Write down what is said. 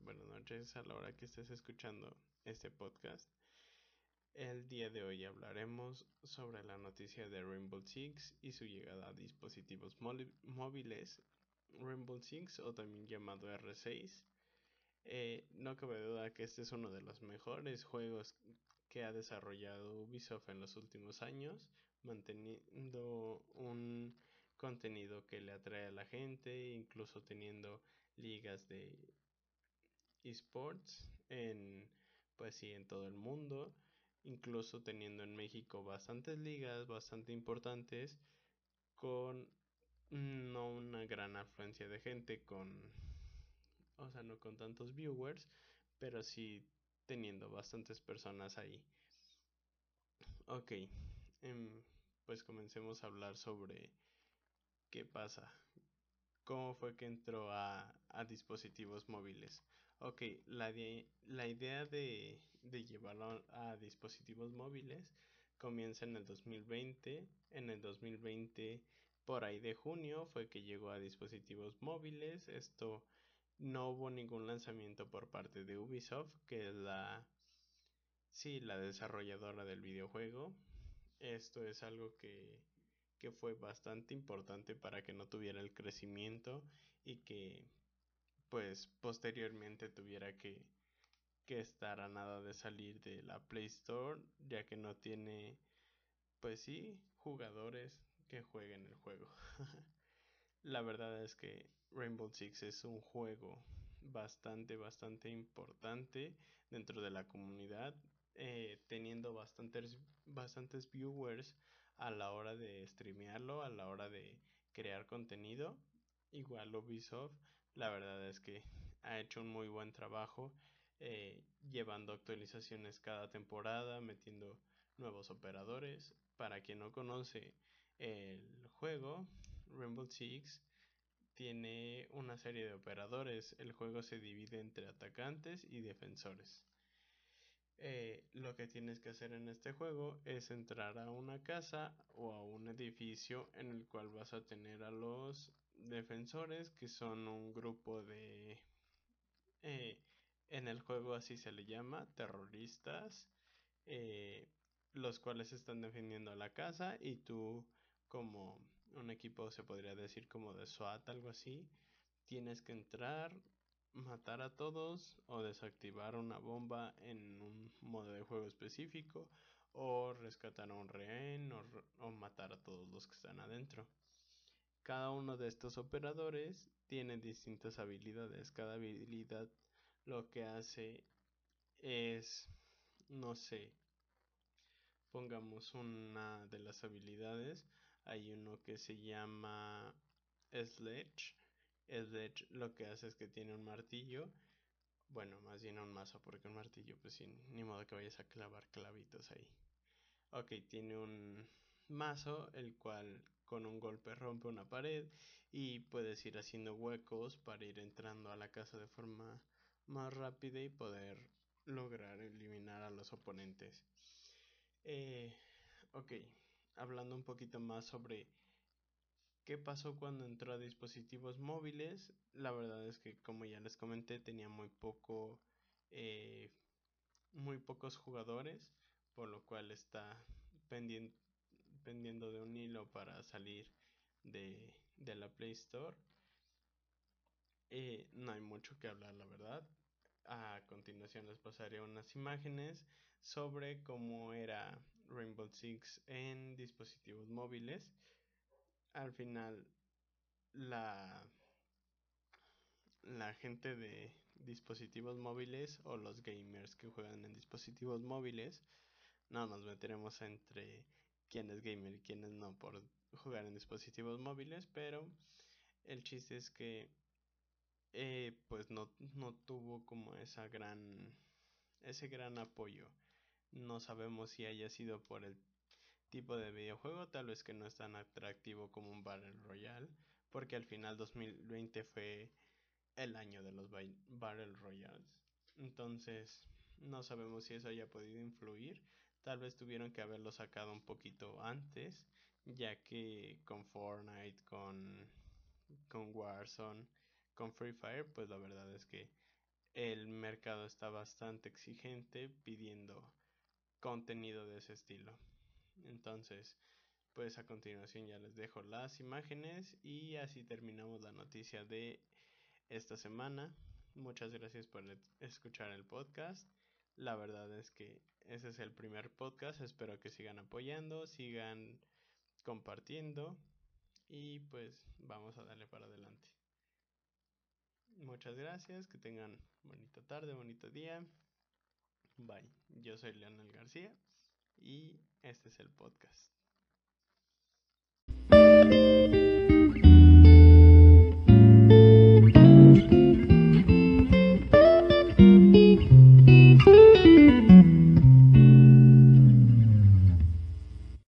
buenas noches a la hora que estés escuchando este podcast. El día de hoy hablaremos sobre la noticia de Rainbow Six y su llegada a dispositivos móviles. Rainbow Six o también llamado R6. Eh, no cabe duda que este es uno de los mejores juegos que ha desarrollado Ubisoft en los últimos años, manteniendo un contenido que le atrae a la gente, incluso teniendo ligas de esports en pues sí en todo el mundo, incluso teniendo en México bastantes ligas bastante importantes con no una gran afluencia de gente con o sea, no con tantos viewers, pero sí teniendo bastantes personas ahí. Ok, em, pues comencemos a hablar sobre ¿Qué pasa? ¿Cómo fue que entró a, dispositivos móviles? Ok, la, la idea de, de llevarlo a dispositivos móviles comienza en el 2020. En el 2020, por ahí de junio, fue que llegó a dispositivos móviles. Esto no hubo ningún lanzamiento por parte de Ubisoft, que es la, sí, la desarrolladora del videojuego. Esto es algo que que fue bastante importante para que no tuviera el crecimiento y que pues posteriormente tuviera que, que estar a nada de salir de la Play Store ya que no tiene pues sí jugadores que jueguen el juego la verdad es que Rainbow Six es un juego bastante bastante importante dentro de la comunidad eh, teniendo bastantes, bastantes viewers a la hora de streamearlo, a la hora de crear contenido. Igual Ubisoft, la verdad es que ha hecho un muy buen trabajo eh, llevando actualizaciones cada temporada, metiendo nuevos operadores. Para quien no conoce el juego, Rainbow Six tiene una serie de operadores. El juego se divide entre atacantes y defensores. Eh, lo que tienes que hacer en este juego es entrar a una casa o a un edificio en el cual vas a tener a los defensores que son un grupo de eh, en el juego así se le llama terroristas eh, los cuales están defendiendo la casa y tú como un equipo se podría decir como de SWAT algo así tienes que entrar matar a todos o desactivar una bomba en un modo de juego específico o rescatar a un rehén o, matar a todos los que están adentro. Cada uno de estos operadores tiene distintas habilidades. Cada habilidad lo que hace es, no sé, pongamos una de las habilidades. Hay uno que se llama Sledge Sledge lo que hace es que tiene un martillo. Bueno, más bien un mazo, porque un martillo, pues sin ni modo que vayas a clavar clavitos ahí. Ok, tiene un mazo, el cual con un golpe rompe una pared y puedes ir haciendo huecos para ir entrando a la casa de forma más rápida y poder lograr eliminar a los oponentes. Eh, ok, hablando un poquito más sobre ¿Qué pasó cuando entró a dispositivos móviles? La verdad es que como ya les comenté tenía muy poco eh, muy pocos jugadores por lo cual está pendiendo de un hilo para salir de, la Play Store. Eh, no hay mucho que hablar la verdad. A continuación les pasaré unas imágenes sobre cómo era Rainbow Six en dispositivos móviles al final la la gente de dispositivos móviles o los gamers que juegan en dispositivos móviles no nos meteremos entre quién es gamer y quién es no por jugar en dispositivos móviles pero el chiste es que eh, pues no, no tuvo como esa gran ese gran apoyo. No sabemos si haya sido por el tipo de videojuego, tal vez que no es tan atractivo como un Battle Royale, porque al final 2020 fue el año de los Battle Royales. Entonces, no sabemos si eso haya podido influir. Tal vez tuvieron que haberlo sacado un poquito antes, ya que con Fortnite, con, con Warzone, con Free Fire, pues la verdad es que el mercado está bastante exigente pidiendo contenido de ese estilo. Entonces, pues a continuación ya les dejo las imágenes y así terminamos la noticia de esta semana. Muchas gracias por escuchar el podcast. La verdad es que ese es el primer podcast. Espero que sigan apoyando, sigan compartiendo y pues vamos a darle para adelante. Muchas gracias, que tengan bonita tarde, bonito día. Bye. Yo soy Leonel García y este es el podcast.